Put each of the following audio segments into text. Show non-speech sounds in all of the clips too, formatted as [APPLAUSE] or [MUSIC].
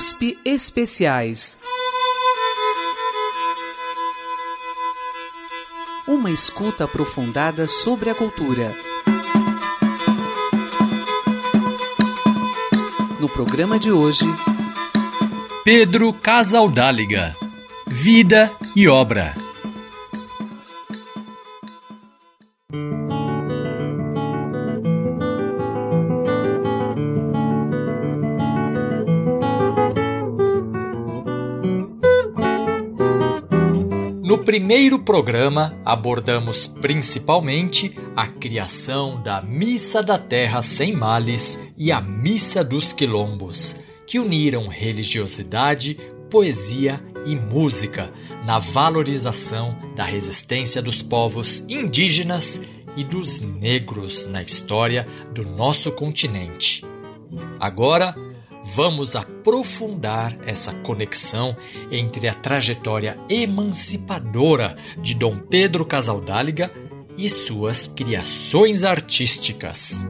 USP Especiais. Uma escuta aprofundada sobre a cultura. No programa de hoje, Pedro Casaldáliga Vida e Obra. Primeiro programa, abordamos principalmente a criação da Missa da Terra Sem Males e a Missa dos Quilombos, que uniram religiosidade, poesia e música na valorização da resistência dos povos indígenas e dos negros na história do nosso continente. Agora, vamos aprofundar essa conexão entre a trajetória emancipadora de Dom Pedro Casaldáliga e suas criações artísticas.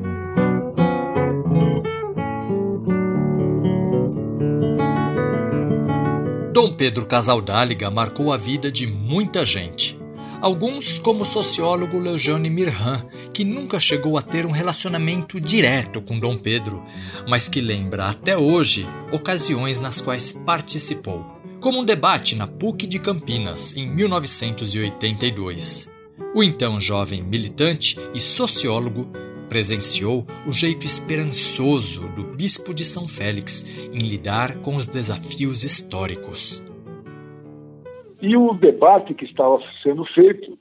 Dom Pedro Casaldáliga marcou a vida de muita gente. Alguns, como o sociólogo Leojane Mirhan, que nunca chegou a ter um relacionamento direto com Dom Pedro, mas que lembra até hoje ocasiões nas quais participou, como um debate na PUC de Campinas em 1982. O então jovem militante e sociólogo presenciou o jeito esperançoso do bispo de São Félix em lidar com os desafios históricos. E o debate que estava sendo feito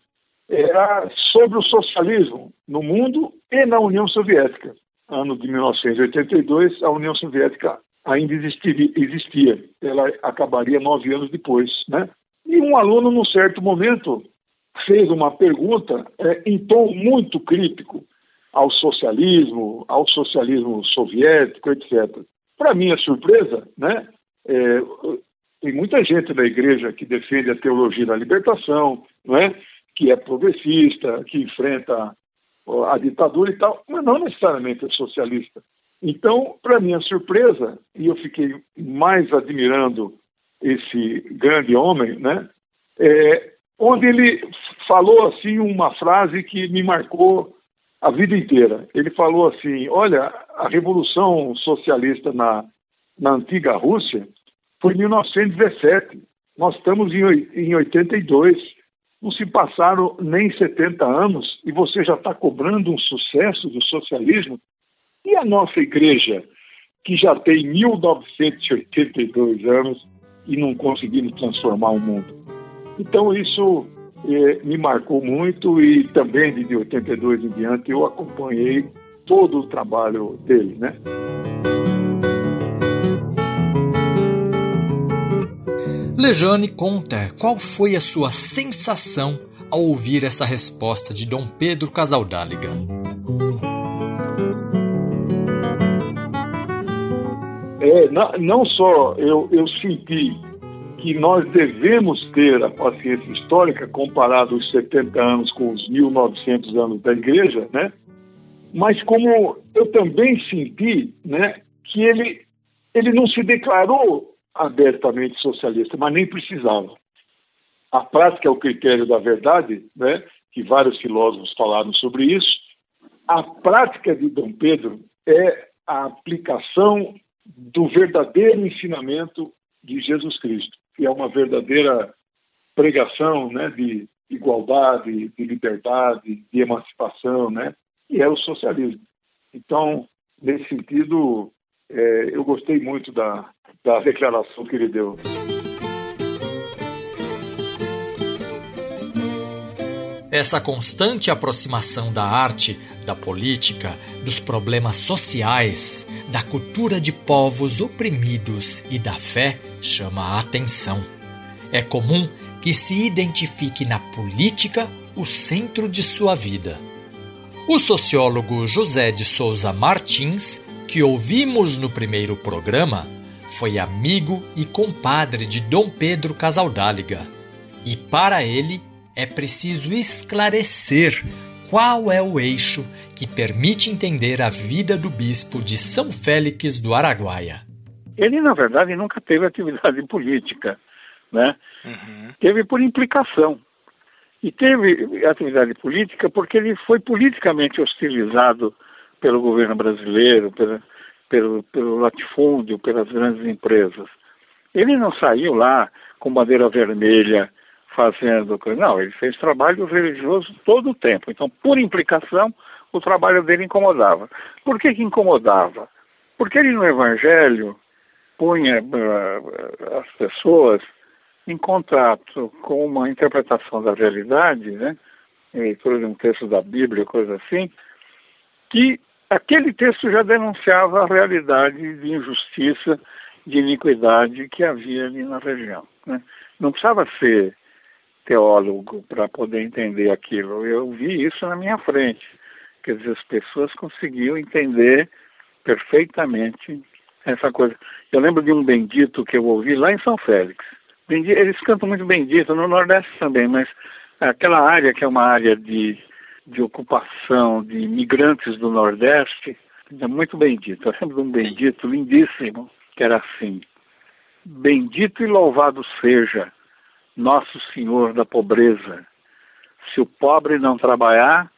era sobre o socialismo no mundo e na União Soviética. Ano de 1982, a União Soviética ainda existia. Ela acabaria nove anos depois, né? E um aluno, num certo momento, fez uma pergunta é, em tom muito crítico ao socialismo, ao socialismo soviético, etc. Para minha surpresa, né, é, tem muita gente da igreja que defende a teologia da libertação, não é? que é progressista, que enfrenta a ditadura e tal, mas não necessariamente é socialista. Então, para minha surpresa, e eu fiquei mais admirando esse grande homem, né? É, onde ele falou assim uma frase que me marcou a vida inteira. Ele falou assim: olha, a revolução socialista na, na antiga Rússia foi em 1917. Nós estamos em 82. Não se passaram nem 70 anos e você já está cobrando um sucesso do socialismo? E a nossa igreja, que já tem 1982 anos e não conseguimos transformar o mundo? Então, isso eh, me marcou muito e também de 82 em diante eu acompanhei todo o trabalho dele, né? Lejane conta qual foi a sua sensação ao ouvir essa resposta de Dom Pedro Casaldáliga. É, não, não só eu, eu senti que nós devemos ter a paciência histórica comparado os 70 anos com os 1900 anos da igreja, né? Mas como eu também senti, né, que ele ele não se declarou abertamente socialista, mas nem precisava. A prática é o critério da verdade, né? que vários filósofos falaram sobre isso. A prática de Dom Pedro é a aplicação do verdadeiro ensinamento de Jesus Cristo, que é uma verdadeira pregação né, de igualdade, de liberdade, de emancipação, né? e é o socialismo. Então, nesse sentido, é, eu gostei muito da, da declaração que ele deu. Essa constante aproximação da arte, da política, dos problemas sociais, da cultura de povos oprimidos e da fé chama a atenção. É comum que se identifique na política o centro de sua vida. O sociólogo José de Souza Martins, que ouvimos no primeiro programa, foi amigo e compadre de Dom Pedro Casaldáliga. E para ele é preciso esclarecer qual é o eixo que permite entender a vida do bispo de São Félix do Araguaia. Ele, na verdade, nunca teve atividade política, né? Uhum. Teve por implicação. E teve atividade política porque ele foi politicamente hostilizado pelo governo brasileiro, pela, pelo, pelo latifúndio, pelas grandes empresas. Ele não saiu lá com bandeira vermelha fazendo. Não, ele fez trabalho religioso todo o tempo. Então, por implicação, o trabalho dele incomodava. Por que, que incomodava? Porque ele no Evangelho punha uh, as pessoas em contato com uma interpretação da realidade, né? leitura de um texto da Bíblia, coisa assim, que aquele texto já denunciava a realidade de injustiça, de iniquidade que havia ali na região. Né? Não precisava ser teólogo para poder entender aquilo. Eu vi isso na minha frente. Quer dizer, as pessoas conseguiam entender perfeitamente essa coisa. Eu lembro de um bendito que eu ouvi lá em São Félix. Eles cantam muito bendito, no Nordeste também, mas aquela área que é uma área de, de ocupação de imigrantes do Nordeste, é muito bendito. Eu lembro de um bendito lindíssimo, que era assim: Bendito e louvado seja nosso Senhor da pobreza. Se o pobre não trabalhar,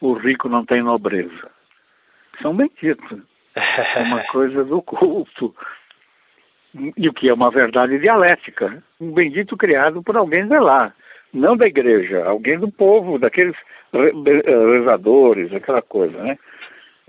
o rico não tem nobreza. São benditos. É uma [LAUGHS] coisa do culto. E o que é uma verdade dialética. Um bendito criado por alguém de lá, não da igreja, alguém do povo, daqueles rezadores, aquela coisa, né?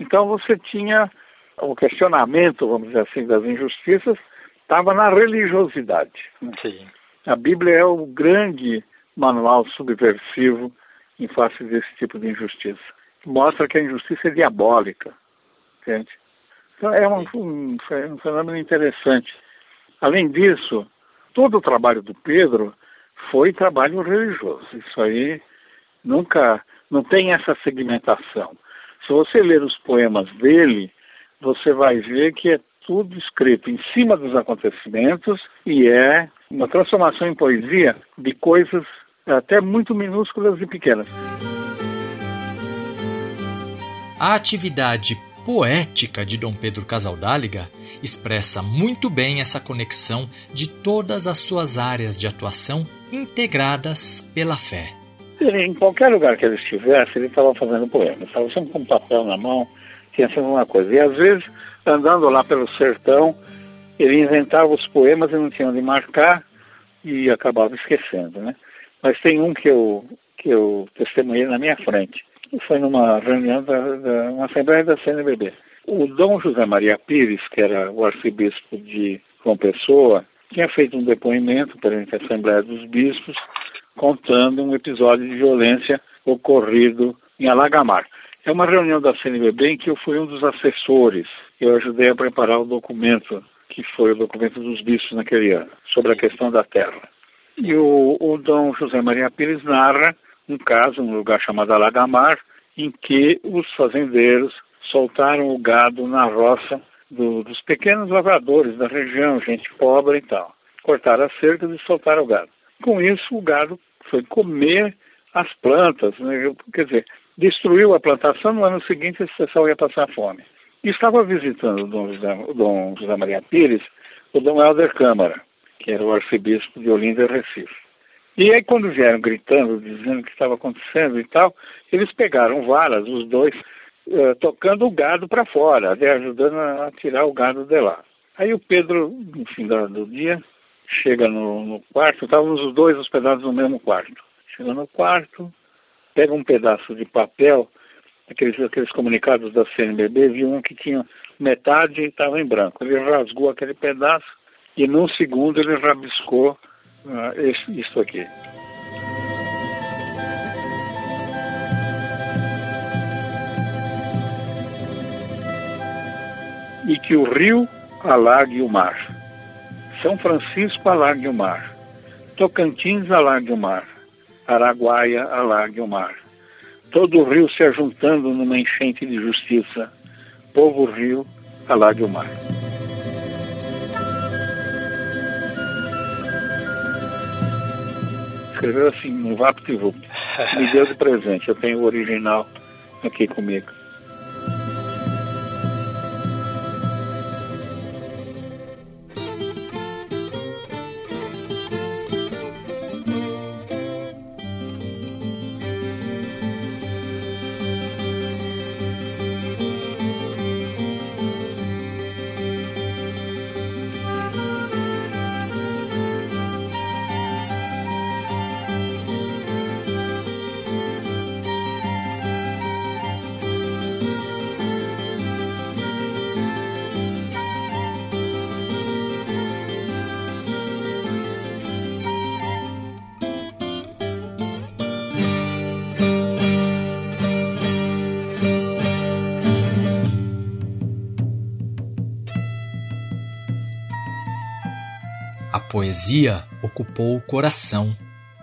Então você tinha o questionamento, vamos dizer assim, das injustiças, estava na religiosidade. Né? Sim. A Bíblia é o grande manual subversivo em face desse tipo de injustiça. Mostra que a injustiça é diabólica. Entende? Então é um, um, um fenômeno interessante. Além disso, todo o trabalho do Pedro foi trabalho religioso. Isso aí nunca não tem essa segmentação. Se você ler os poemas dele, você vai ver que é tudo escrito em cima dos acontecimentos e é uma transformação em poesia de coisas até muito minúsculas e pequenas. A atividade poética de Dom Pedro Casaldáliga expressa muito bem essa conexão de todas as suas áreas de atuação integradas pela fé. Em qualquer lugar que ele estivesse, ele estava fazendo poema. Estava sempre com papel na mão, tinha sempre uma coisa. E às vezes, andando lá pelo sertão, ele inventava os poemas e não tinha onde marcar e acabava esquecendo, né? Mas tem um que eu, que eu testemunhei na minha frente. Foi numa reunião da, da uma assembleia da CNBB. O Dom José Maria Pires, que era o arcebispo de João Pessoa, tinha feito um depoimento perante a Assembleia dos Bispos, contando um episódio de violência ocorrido em Alagamar. É uma reunião da CNBB em que eu fui um dos assessores. Eu ajudei a preparar o documento que foi o documento dos bispos naquele ano, sobre a questão da terra. E o, o Dom José Maria Pires narra um caso, um lugar chamado Alagamar, em que os fazendeiros soltaram o gado na roça do, dos pequenos lavradores da região, gente pobre e tal. Cortaram as cercas e soltaram o gado. Com isso, o gado foi comer as plantas, né? quer dizer, destruiu a plantação, no ano seguinte esse pessoal ia passar fome. E estava visitando o Dom José, o Dom José Maria Pires, o Dom Helder Câmara, que era o arcebispo de Olinda e Recife. E aí, quando vieram gritando, dizendo o que estava acontecendo e tal, eles pegaram varas, os dois, uh, tocando o gado para fora, ajudando a tirar o gado de lá. Aí o Pedro, no fim do dia, chega no, no quarto, estávamos os dois hospedados no mesmo quarto. Chega no quarto, pega um pedaço de papel aqueles, aqueles comunicados da CNBB, viu um que tinha metade e estava em branco. Ele rasgou aquele pedaço e num segundo ele rabiscou uh, isso aqui. E que o rio alague o mar. São Francisco alague o mar. Tocantins alague o mar. Araguaia alague o mar todo o rio se ajuntando numa enchente de justiça. Povo rio, alague o mar. Escreveu assim, no VaptVupt. Me deu de presente, eu tenho o original aqui comigo. Poesia ocupou o coração,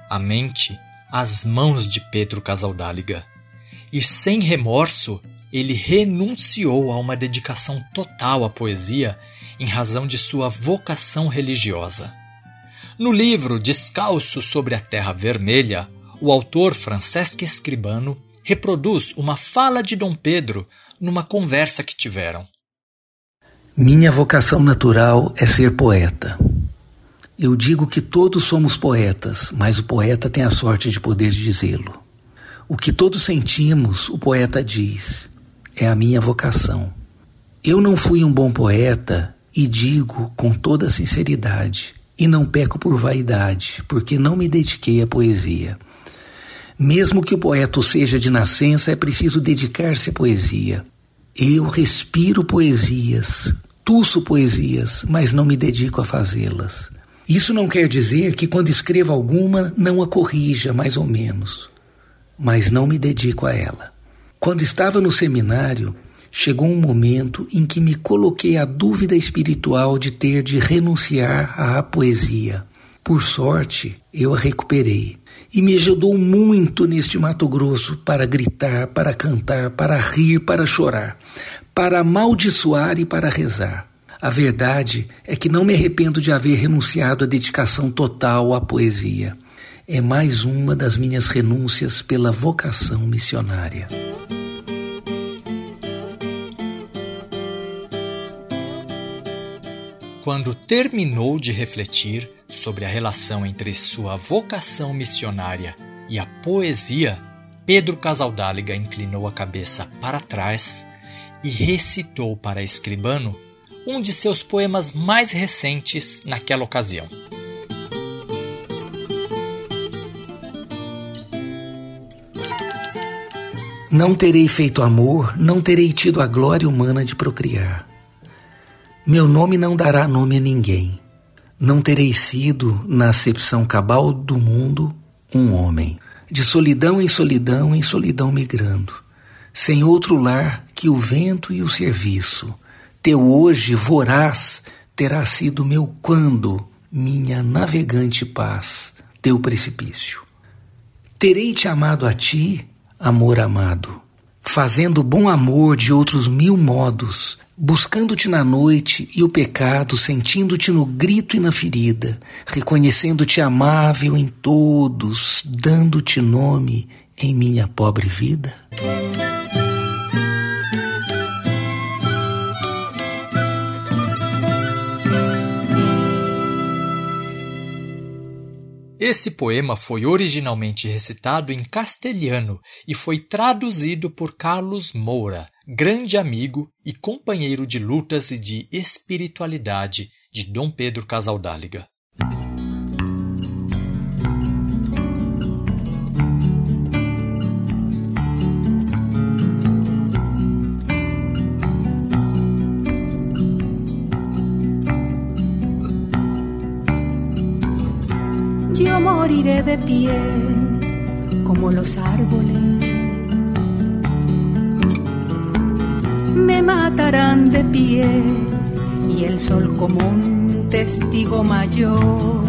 a mente, as mãos de Pedro Casaldáliga. E sem remorso, ele renunciou a uma dedicação total à poesia em razão de sua vocação religiosa. No livro Descalço sobre a Terra Vermelha, o autor Francesco Escribano reproduz uma fala de Dom Pedro numa conversa que tiveram. Minha vocação natural é ser poeta. Eu digo que todos somos poetas, mas o poeta tem a sorte de poder dizê-lo. O que todos sentimos, o poeta diz, é a minha vocação. Eu não fui um bom poeta e digo com toda sinceridade, e não peco por vaidade, porque não me dediquei à poesia. Mesmo que o poeta seja de nascença, é preciso dedicar-se à poesia. Eu respiro poesias, tuço poesias, mas não me dedico a fazê-las. Isso não quer dizer que quando escrevo alguma não a corrija, mais ou menos, mas não me dedico a ela. Quando estava no seminário, chegou um momento em que me coloquei a dúvida espiritual de ter de renunciar à poesia. Por sorte, eu a recuperei e me ajudou muito neste Mato Grosso para gritar, para cantar, para rir, para chorar, para amaldiçoar e para rezar. A verdade é que não me arrependo de haver renunciado à dedicação total à poesia. É mais uma das minhas renúncias pela vocação missionária. Quando terminou de refletir sobre a relação entre sua vocação missionária e a poesia, Pedro Casaldáliga inclinou a cabeça para trás e recitou para Escribano um de seus poemas mais recentes naquela ocasião. Não terei feito amor, não terei tido a glória humana de procriar. Meu nome não dará nome a ninguém. Não terei sido, na acepção cabal do mundo, um homem. De solidão em solidão, em solidão migrando. Sem outro lar que o vento e o serviço. Teu hoje voraz terá sido meu quando, minha navegante paz, teu precipício. Terei te amado a ti, amor amado, fazendo bom amor de outros mil modos, buscando-te na noite e o pecado, sentindo-te no grito e na ferida, reconhecendo-te amável em todos, dando-te nome em minha pobre vida? Esse poema foi originalmente recitado em castelhano e foi traduzido por Carlos Moura, grande amigo e companheiro de lutas e de espiritualidade de Dom Pedro Casaldáliga. De pie como los árboles. Me matarán de pie y el sol como un testigo mayor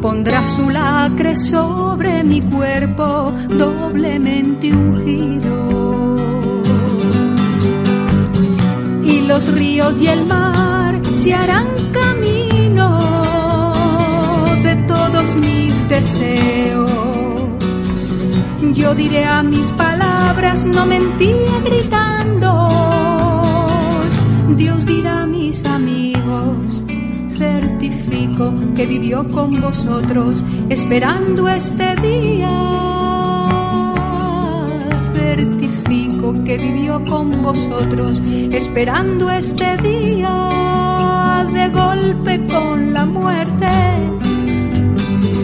pondrá su lacre sobre mi cuerpo doblemente ungido. Y los ríos y el mar se harán deseos. Yo diré a mis palabras, no mentía gritando. Dios dirá a mis amigos, certifico que vivió con vosotros esperando este día. Certifico que vivió con vosotros esperando este día. De golpe con la muerte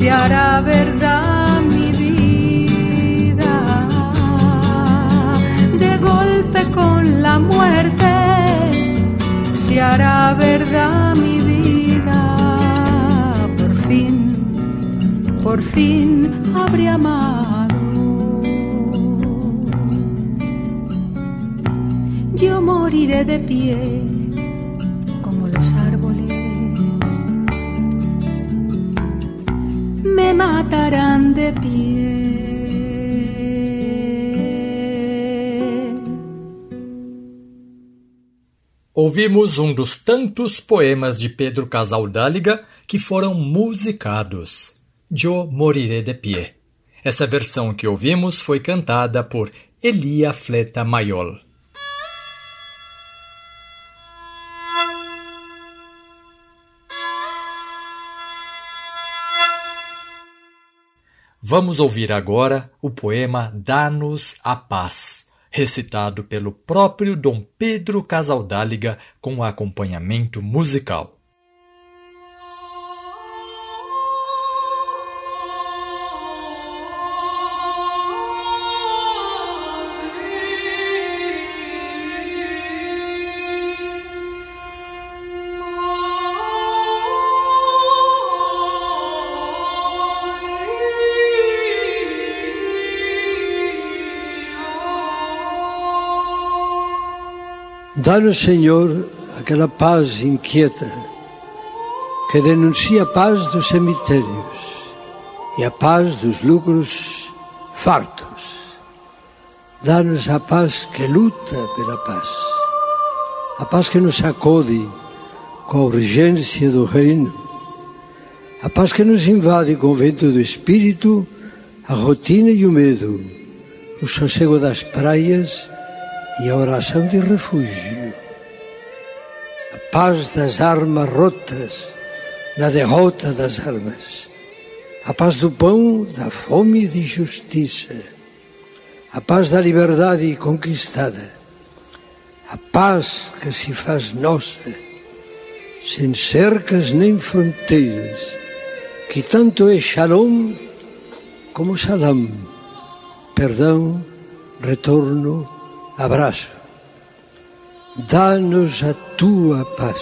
se hará verdad mi vida. De golpe con la muerte se hará verdad mi vida. Por fin, por fin habré amado. Yo moriré de pie me matarán de pie. Ouvimos um dos tantos poemas de Pedro Casaldáliga que foram musicados. Eu moriré de pie. Essa versão que ouvimos foi cantada por Elia Fleta Maiol. Vamos ouvir agora o poema Dá-nos a Paz recitado pelo próprio Dom Pedro Casaldáliga com acompanhamento musical. Dá-nos, Senhor, aquela paz inquieta que denuncia a paz dos cemitérios e a paz dos lucros fartos. Dá-nos a paz que luta pela paz, a paz que nos sacode com a urgência do reino, a paz que nos invade com o vento do espírito, a rotina e o medo, o sossego das praias e a oração de refúgio. A paz das armas rotas na derrota das armas. A paz do pão, da fome e de justiça. A paz da liberdade conquistada. A paz que se faz nossa, sem cercas nem fronteiras, que tanto é shalom como salam, perdão, retorno, abraço. Dá-nos a tua paz,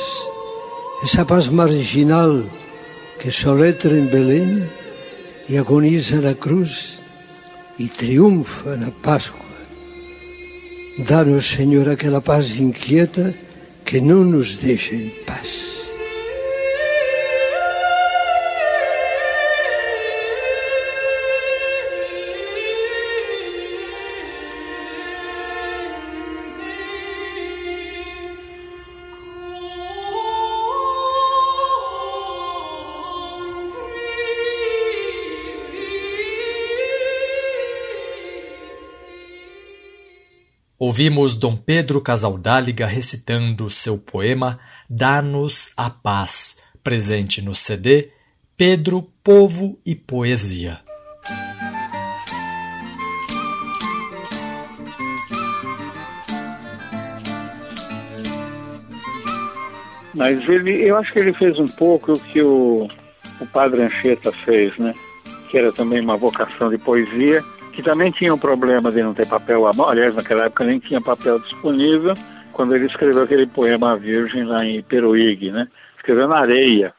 essa paz marginal que soletra em Belém e agoniza na cruz e triunfa na Páscoa. Dá-nos, Senhor, aquela paz inquieta que não nos deixa em paz. Ouvimos Dom Pedro Casaldáliga recitando seu poema Dá-nos a Paz, presente no CD Pedro, Povo e Poesia. Mas ele, eu acho que ele fez um pouco o que o, o padre Anchieta fez, né? Que era também uma vocação de poesia que também tinha um problema de não ter papel à mão, aliás, naquela época nem tinha papel disponível, quando ele escreveu aquele poema A Virgem lá em Peruígue, né? Escreveu na areia,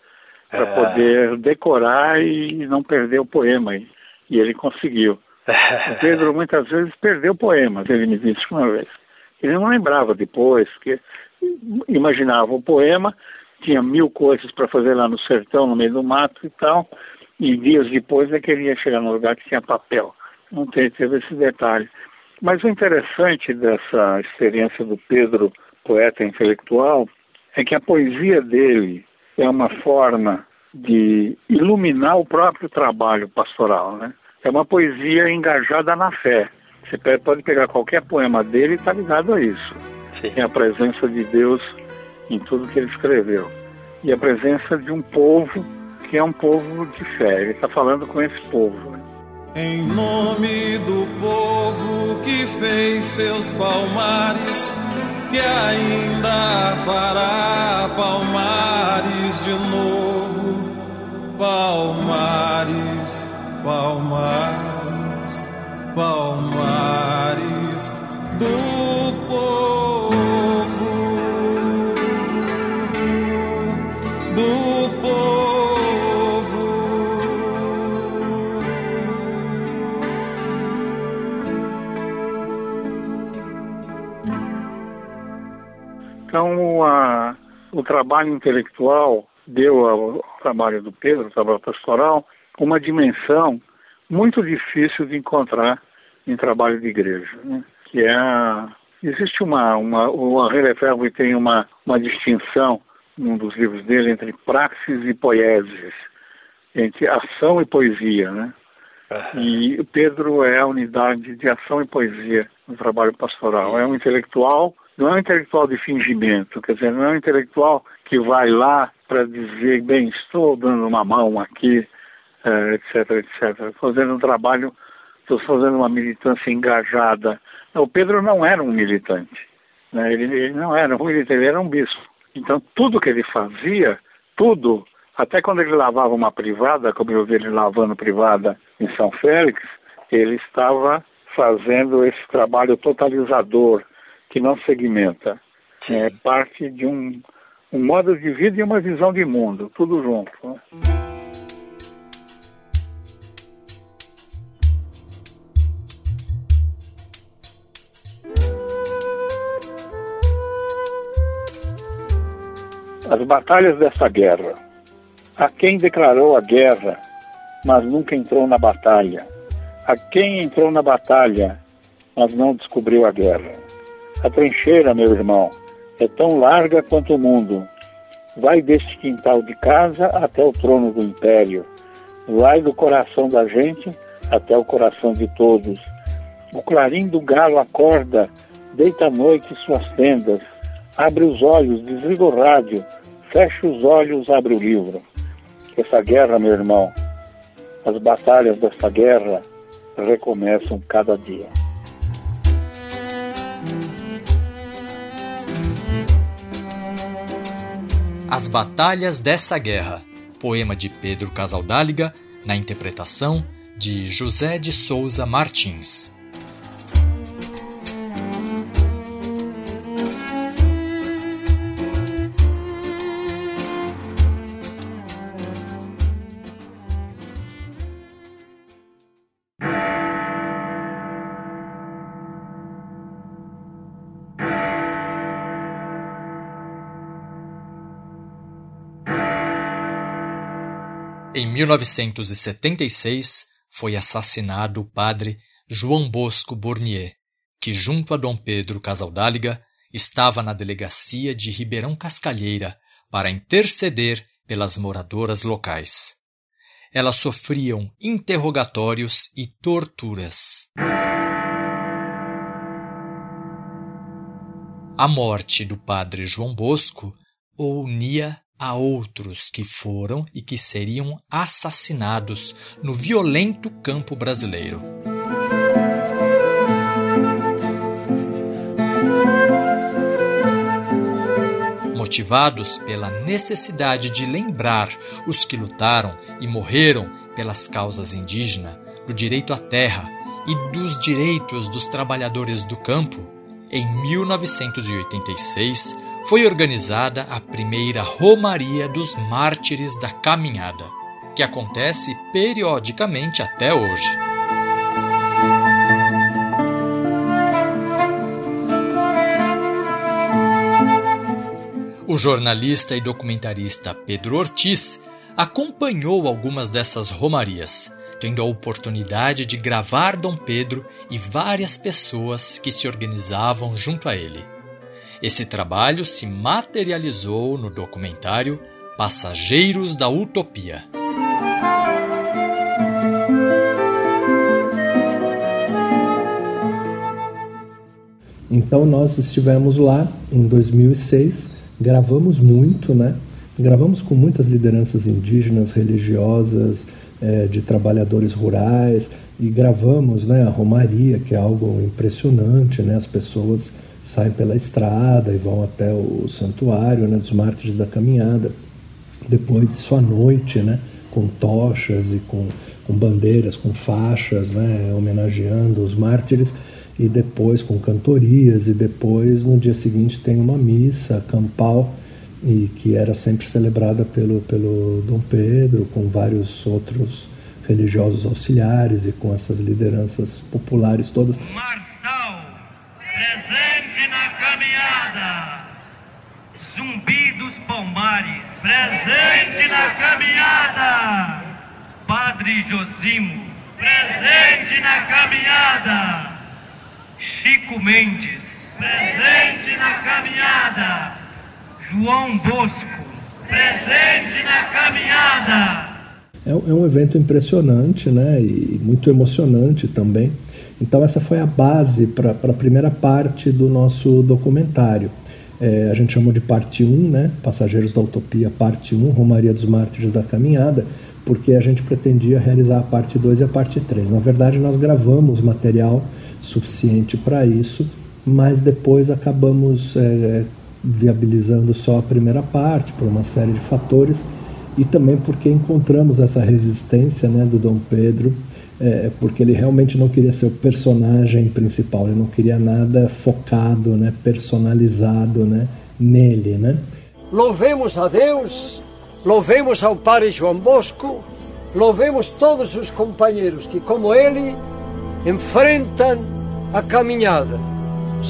para é. poder decorar e não perder o poema. E, e ele conseguiu. o [LAUGHS] Pedro muitas vezes perdeu poemas, ele me disse uma vez. Ele não lembrava depois, que imaginava o poema, tinha mil coisas para fazer lá no sertão, no meio do mato e tal, e dias depois é que ele ia chegar no lugar que tinha papel não teve esse detalhe. Mas o interessante dessa experiência do Pedro, poeta intelectual, é que a poesia dele é uma forma de iluminar o próprio trabalho pastoral, né? É uma poesia engajada na fé. Você pode pegar qualquer poema dele e está ligado a isso. Sim. Tem a presença de Deus em tudo que ele escreveu. E a presença de um povo que é um povo de fé. Ele está falando com esse povo. Né? Em nome do povo que fez seus palmares, que ainda fará palmares de novo, palmares, palmares, palmares Então, a, o trabalho intelectual deu ao trabalho do Pedro, o trabalho pastoral, uma dimensão muito difícil de encontrar em trabalho de igreja, né? que é a... existe uma uma o Henri Lefebvre tem uma uma distinção num dos livros dele entre praxis e poieses, entre ação e poesia, né? Uhum. E Pedro é a unidade de ação e poesia no trabalho pastoral. É um intelectual, não é um intelectual de fingimento, quer dizer, não é um intelectual que vai lá para dizer, bem, estou dando uma mão aqui, etc, etc. Fazendo um trabalho, estou fazendo uma militância engajada. Não, o Pedro não era um militante. Né? Ele, ele não era um militante, ele era um bispo. Então, tudo que ele fazia, tudo, até quando ele lavava uma privada, como eu vi ele lavando privada em São Félix, ele estava fazendo esse trabalho totalizador que não segmenta. É parte de um, um modo de vida e uma visão de mundo, tudo junto. Né? As batalhas dessa guerra. A quem declarou a guerra, mas nunca entrou na batalha. A quem entrou na batalha, mas não descobriu a guerra. A trincheira, meu irmão, é tão larga quanto o mundo. Vai deste quintal de casa até o trono do império. Vai do coração da gente até o coração de todos. O clarim do galo acorda, deita à noite suas tendas, abre os olhos, desliga o rádio, fecha os olhos, abre o livro. Essa guerra, meu irmão, as batalhas dessa guerra recomeçam cada dia. As Batalhas dessa Guerra, poema de Pedro Casaldáliga, na interpretação de José de Souza Martins. Em 1976 foi assassinado o padre João Bosco Bournier, que, junto a Dom Pedro Casaldáliga, estava na delegacia de Ribeirão Cascalheira para interceder pelas moradoras locais. Elas sofriam interrogatórios e torturas. A morte do padre João Bosco o unia a outros que foram e que seriam assassinados no violento campo brasileiro. Motivados pela necessidade de lembrar os que lutaram e morreram pelas causas indígenas, do direito à terra e dos direitos dos trabalhadores do campo, em 1986 foi organizada a primeira Romaria dos Mártires da Caminhada, que acontece periodicamente até hoje. O jornalista e documentarista Pedro Ortiz acompanhou algumas dessas romarias, tendo a oportunidade de gravar Dom Pedro e várias pessoas que se organizavam junto a ele. Esse trabalho se materializou no documentário Passageiros da Utopia. Então nós estivemos lá em 2006, gravamos muito, né? Gravamos com muitas lideranças indígenas, religiosas, é, de trabalhadores rurais e gravamos, né, a romaria, que é algo impressionante, né? As pessoas saem pela estrada e vão até o santuário né, dos mártires da caminhada. Depois, isso à noite, né, com tochas e com, com bandeiras, com faixas, né, homenageando os mártires. E depois com cantorias, e depois no dia seguinte tem uma missa campal e que era sempre celebrada pelo, pelo Dom Pedro, com vários outros religiosos auxiliares e com essas lideranças populares todas. Marçal, presente caminhada. Zumbi dos Palmares, presente na caminhada. Padre Josimo, presente na caminhada. Chico Mendes, presente na caminhada. João Bosco, presente na caminhada. É, é um evento impressionante, né? E muito emocionante também. Então essa foi a base para a primeira parte do nosso documentário. É, a gente chamou de parte 1, né? Passageiros da Utopia, parte 1, Romaria dos Mártires da Caminhada, porque a gente pretendia realizar a parte 2 e a parte 3. Na verdade, nós gravamos material suficiente para isso, mas depois acabamos é, viabilizando só a primeira parte por uma série de fatores e também porque encontramos essa resistência né, do Dom Pedro, é, porque ele realmente não queria ser o personagem principal, ele não queria nada focado, né, personalizado né, nele. Né? Louvemos a Deus, louvemos ao Padre João Bosco, louvemos todos os companheiros que, como ele, enfrentam a caminhada,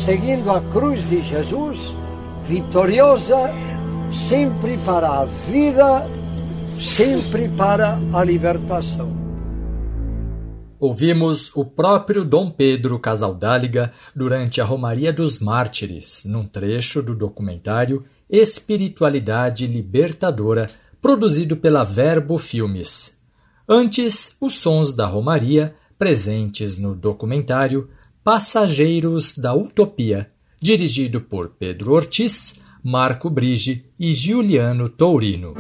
seguindo a cruz de Jesus, vitoriosa, sempre para a vida sempre para a libertação. Ouvimos o próprio Dom Pedro Casaldáliga durante a Romaria dos Mártires, num trecho do documentário Espiritualidade Libertadora, produzido pela Verbo Filmes. Antes, os sons da Romaria, presentes no documentário Passageiros da Utopia, dirigido por Pedro Ortiz, Marco Brige e Giuliano Tourino.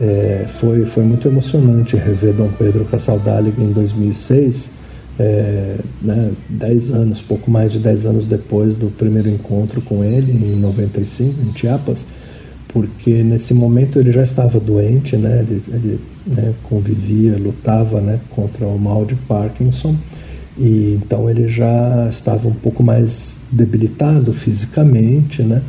É, foi, foi muito emocionante rever Dom Pedro Cassaldáliga em 2006, é, né, dez anos, pouco mais de dez anos depois do primeiro encontro com ele, em 95, em Chiapas, porque nesse momento ele já estava doente, né, ele, ele né, convivia, lutava né, contra o mal de Parkinson, e então ele já estava um pouco mais debilitado fisicamente, né,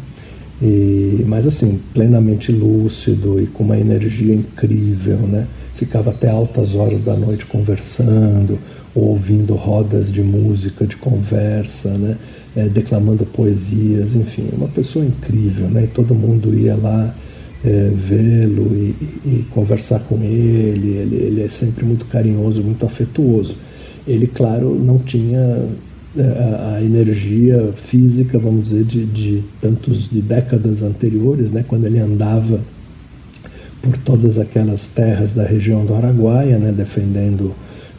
e, mas assim, plenamente lúcido e com uma energia incrível, né? Ficava até altas horas da noite conversando, ouvindo rodas de música, de conversa, né? É, declamando poesias, enfim, uma pessoa incrível, né? E todo mundo ia lá é, vê-lo e, e, conversar com ele. ele. Ele é sempre muito carinhoso, muito afetuoso. Ele, claro, não tinha a energia física, vamos dizer, de, de tantos de décadas anteriores, né, quando ele andava por todas aquelas terras da região do Araguaia, né, defendendo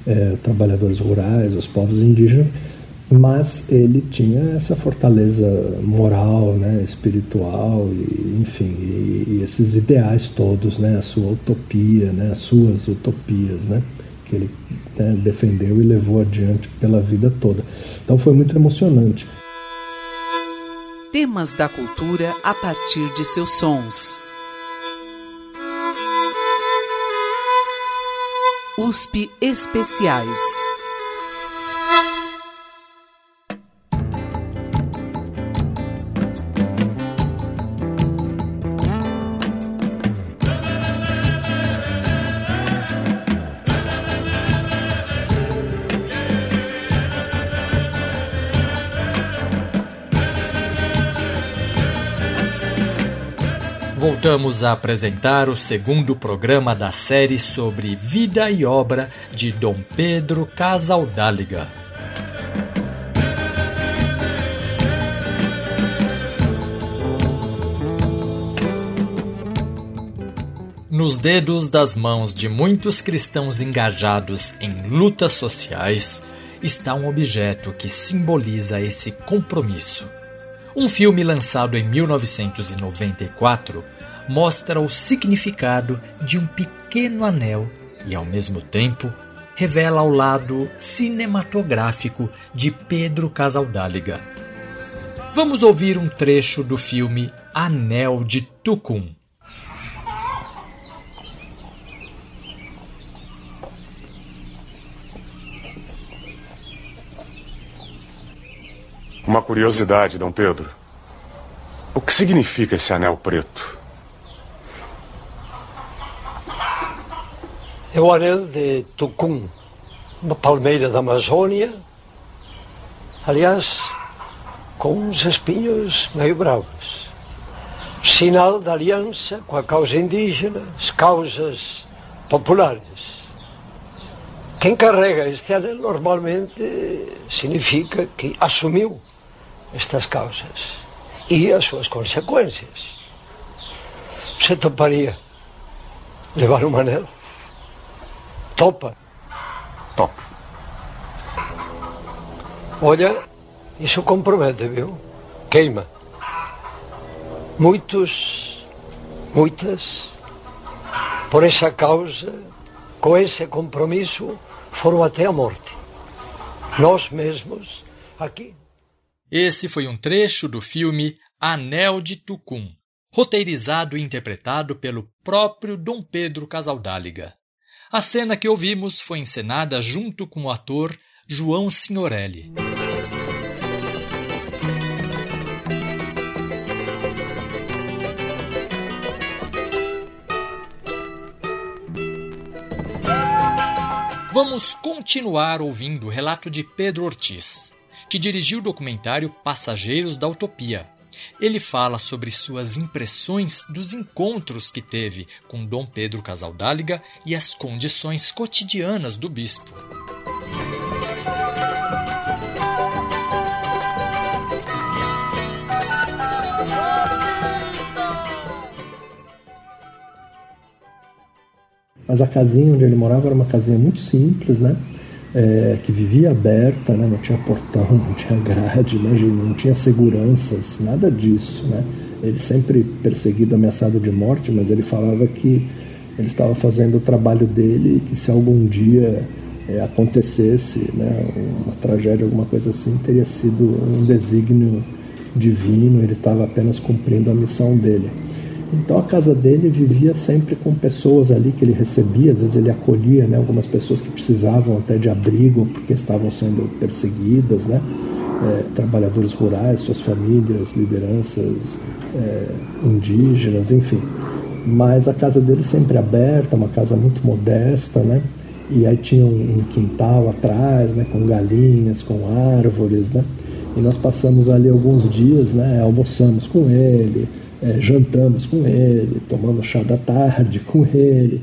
é, trabalhadores rurais, os povos indígenas, mas ele tinha essa fortaleza moral, né, espiritual, e, enfim, e, e esses ideais todos, né, a sua utopia, né, as suas utopias, né, que ele né, defendeu e levou adiante pela vida toda. Então foi muito emocionante. Temas da cultura a partir de seus sons. USP Especiais. Voltamos a apresentar o segundo programa da série sobre vida e obra de Dom Pedro Casaldáliga. Nos dedos das mãos de muitos cristãos engajados em lutas sociais está um objeto que simboliza esse compromisso. Um filme lançado em 1994 mostra o significado de um pequeno anel e, ao mesmo tempo, revela o lado cinematográfico de Pedro Casaldáliga. Vamos ouvir um trecho do filme Anel de Tucum. Uma curiosidade, Dom Pedro. O que significa esse anel preto? O anel de Tucum, uma palmeira da Amazônia. Aliás, com uns espinhos meio bravos. Sinal da aliança com a causa indígena, as causas populares. Quem carrega este anel normalmente significa que assumiu estas causas e as suas consequências. Você toparia levar um anel? Topa? Topo. Olha, isso compromete, viu? Queima. Muitos, muitas, por essa causa, com esse compromisso, foram até a morte. Nós mesmos, aqui. Esse foi um trecho do filme Anel de Tucum, roteirizado e interpretado pelo próprio Dom Pedro Casaldáliga. A cena que ouvimos foi encenada junto com o ator João Signorelli. Vamos continuar ouvindo o relato de Pedro Ortiz, que dirigiu o documentário Passageiros da Utopia. Ele fala sobre suas impressões dos encontros que teve com Dom Pedro Casaldáliga e as condições cotidianas do bispo. Mas a casinha onde ele morava era uma casinha muito simples, né? É, que vivia aberta, né? não tinha portão, não tinha grade, imagina, não tinha seguranças, nada disso, né? Ele sempre perseguido, ameaçado de morte, mas ele falava que ele estava fazendo o trabalho dele e que se algum dia é, acontecesse né, uma tragédia, alguma coisa assim, teria sido um desígnio divino, ele estava apenas cumprindo a missão dele. Então a casa dele vivia sempre com pessoas ali que ele recebia, às vezes ele acolhia né, algumas pessoas que precisavam até de abrigo porque estavam sendo perseguidas, né, é, trabalhadores rurais, suas famílias, lideranças é, indígenas, enfim. Mas a casa dele sempre aberta, uma casa muito modesta, né, e aí tinha um, quintal atrás, né, com galinhas, com árvores, né, e nós passamos ali alguns dias, né, almoçamos com ele, é, jantamos com ele, tomamos chá da tarde com ele.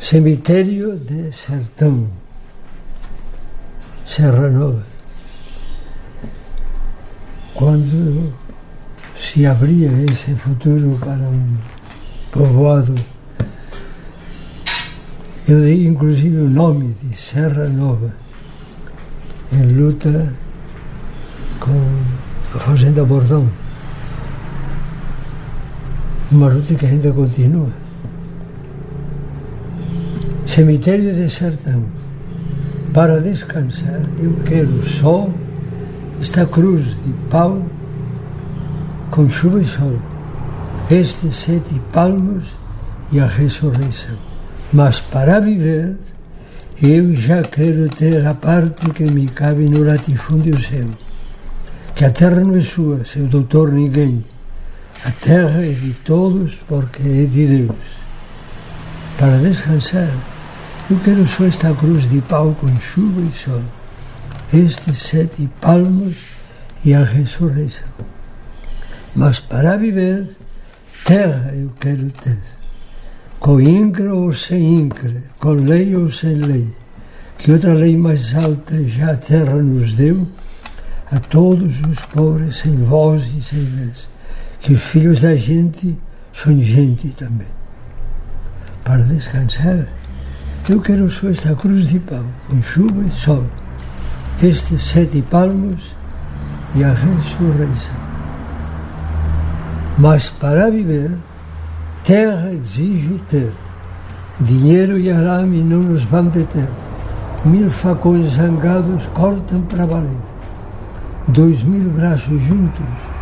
Cemitério de Sertão, Serra Nova. Quando se abria esse futuro para um povoado, eu dei inclusive o nome de Serra Nova, em luta com a Fazenda Bordão uma luta que ainda continua. Cemitério de Sertão. Para descansar, eu quero só esta cruz de pau com chuva e sol, estes sete palmos e a ressurreição. Mas para viver, eu já quero ter a parte que me cabe no latifúndio seu. Que a terra não é sua, seu doutor ninguém a terra é de todos porque é de Deus. Para descansar, eu quero só esta cruz de pau com chuva e sol, estes sete palmos e a ressurreição. Mas para viver, terra eu quero ter, com incre ou sem incre, com lei ou sem lei, que outra lei mais alta já a terra nos deu? A todos os pobres sem voz e sem vez que os filhos da gente são gente também. Para descansar, eu quero só esta cruz de pau, com chuva e sol, estes sete palmos e a ressurreição. Mas para viver, terra exijo ter. Dinheiro e arame não nos vão deter. Mil facões zangados cortam para valer. Dois mil braços juntos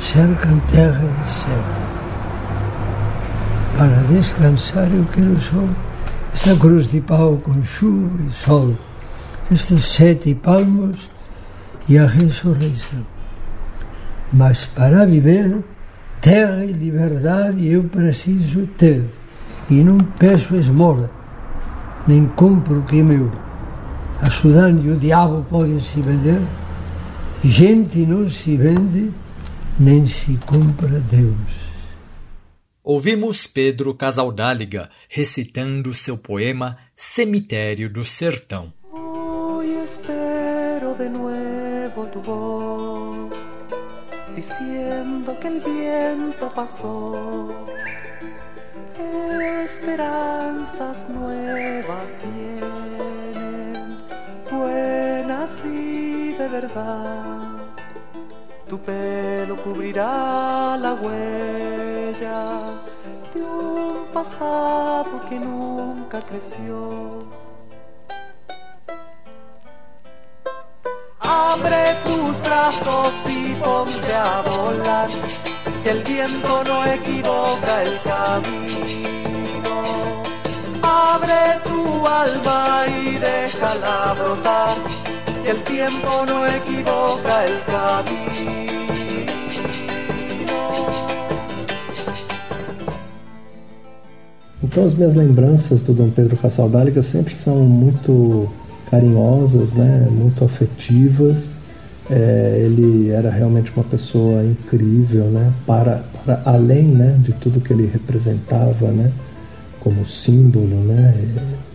cercam terra e céu. Para descansar eu quero só esta cruz de pau com chuva e sol, estes sete palmos e a ressurreição. Mas para viver, terra e liberdade eu preciso ter, e não peço esmola, nem compro o que é meu. E o diabo podem se vender, Gente não se vende, nem se compra Deus. Ouvimos Pedro Casaldáliga recitando seu poema Cemitério do Sertão. Hoy espero de nuevo tu voz, diciendo que el viento pasó. Esperanzas nuevas vienen, buenas y de verdad. Tu pelo cubrirá la huella de un pasado que nunca creció. Abre tus brazos y ponte a volar, que el viento no equivoca el camino. Abre tu alma y déjala brotar, el tiempo no equivoca el camino. Então as minhas lembranças do Dom Pedro Cassaldáliga sempre são muito carinhosas, né, muito afetivas. É, ele era realmente uma pessoa incrível, né, para, para além né, de tudo que ele representava, né, como símbolo, né,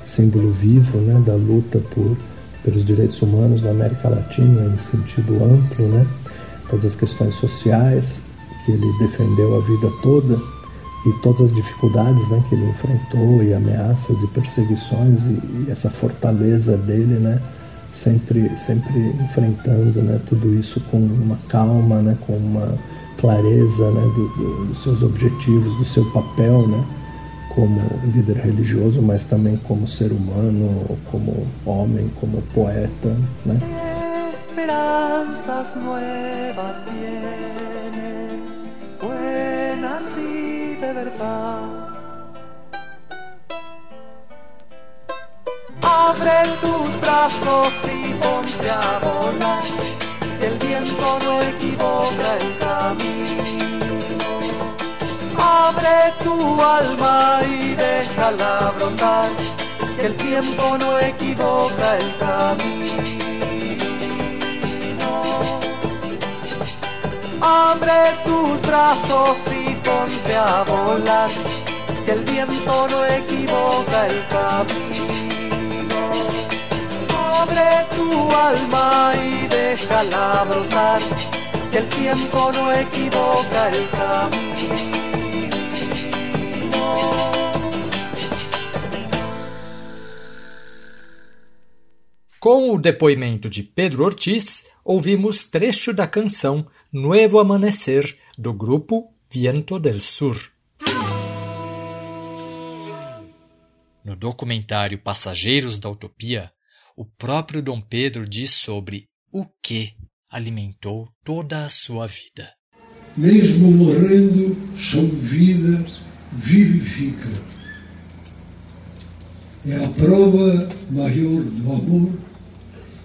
símbolo vivo, né, da luta por pelos direitos humanos na América Latina em sentido amplo, né, todas as questões sociais que ele defendeu a vida toda e todas as dificuldades né, que ele enfrentou e ameaças e perseguições e, e, essa fortaleza dele, né, sempre sempre enfrentando né, tudo isso com uma calma, né, com uma clareza né, do, do, dos seus objetivos, do seu papel, né, como líder religioso, mas também como ser humano, como homem, como poeta, né. Esperanzas nuevas vienen, buenas y de verdad. Abre tus brazos y ponte a volar, el viento no equivoca el camino. Abre tu alma y déjala brotar, que el tiempo no equivoca el camino. Abre tus brazos y ponte a volar, que el viento no equivoca el camino. Abre tu alma y déjala brotar, que el tiempo no equivoca el camino. Com o depoimento de Pedro Ortiz, ouvimos trecho da canção Nuevo Amanecer, do grupo Viento del Sur. No documentário Passageiros da Utopia, o próprio Dom Pedro diz sobre o que alimentou toda a sua vida. Mesmo morrendo, sua vida vivifica. É a prova maior do amor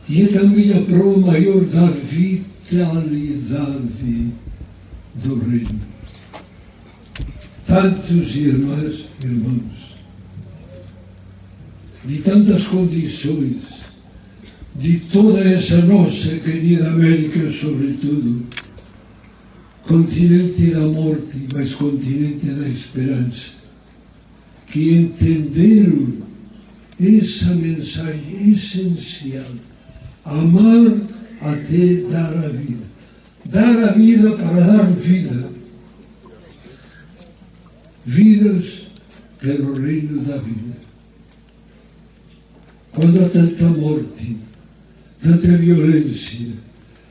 e é também a prova maior da vitalidade do reino. Tantos irmãs, irmãos, de tantas condições, de toda essa nossa querida América, sobretudo, continente da morte, mas continente da esperança, que entenderam essa mensagem essencial amar até dar a vida. Dar a vida para dar vida. Vidas pelo reino da vida. Quando há tanta morte, tanta violência,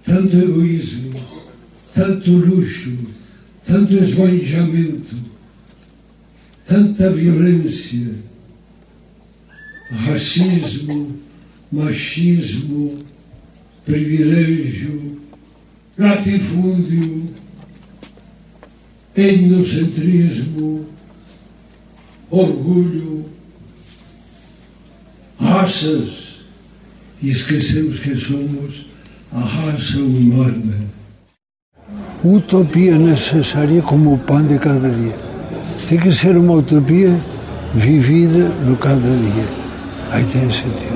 tanto egoísmo, tanto luxo, tanto esbanjamento, tanta violência, racismo, machismo, privilégio, latifúndio, etnocentrismo, orgulho, raças, e esquecemos que somos a raça humana. Utopia necessária como o pão de cada dia. Tem que ser uma utopia vivida no cada dia. Aí tem sentido.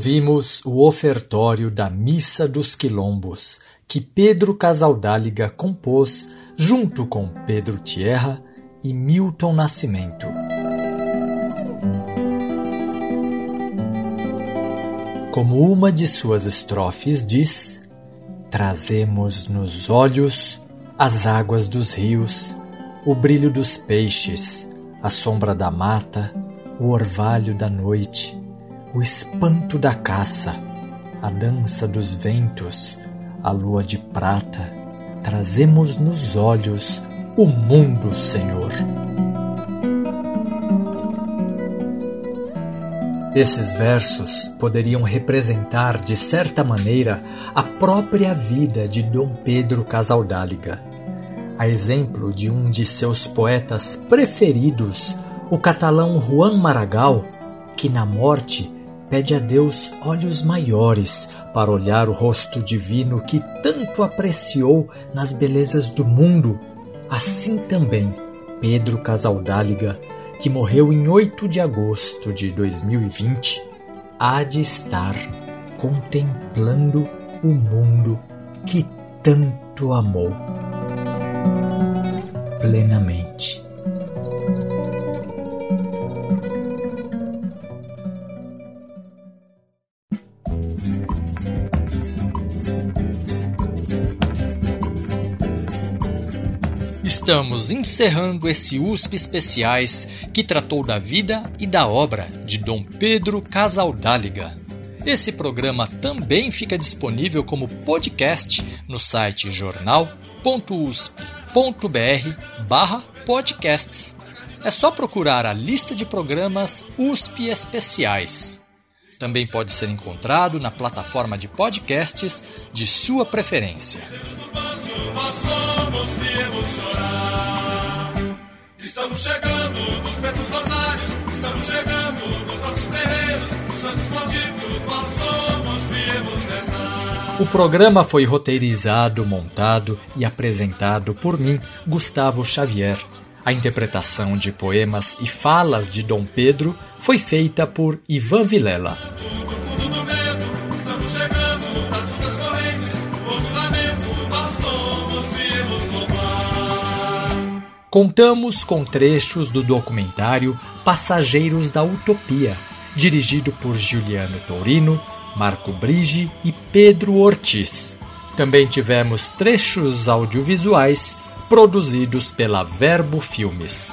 Ouvimos o ofertório da Missa dos Quilombos, que Pedro Casaldáliga compôs junto com Pedro Tierra e Milton Nascimento. Como uma de suas estrofes diz, trazemos nos olhos as águas dos rios, o brilho dos peixes, a sombra da mata, o orvalho da noite, o espanto da caça, a dança dos ventos, a lua de prata, trazemos nos olhos o mundo, Senhor. Esses versos poderiam representar, de certa maneira, a própria vida de Dom Pedro Casaldáliga. A exemplo de um de seus poetas preferidos, o catalão Juan Maragall, que na morte pede a Deus olhos maiores para olhar o rosto divino que tanto apreciou nas belezas do mundo, assim também Pedro Casaldáliga que morreu em 8 de agosto de 2020, há de estar contemplando o mundo que tanto amou plenamente. Estamos encerrando esse USP Especiais que tratou da vida e da obra de Dom Pedro Casaldáliga. Esse programa também fica disponível como podcast no site jornal.usp.br podcasts. É só procurar a lista de programas USP Especiais. Também pode ser encontrado na plataforma de podcasts de sua preferência. Estamos chegando dos pretos rosários, estamos chegando dos nossos terreiros, os santos malditos, nós somos, viemos rezar. O programa foi roteirizado, montado e apresentado por mim, Gustavo Xavier. A interpretação de poemas e falas de Dom Pedro foi feita por Ivan Vilela. Contamos com trechos do documentário Passageiros da Utopia, dirigido por Juliano Torino, Marco Brigi e Pedro Ortiz. Também tivemos trechos audiovisuais produzidos pela Verbo Filmes.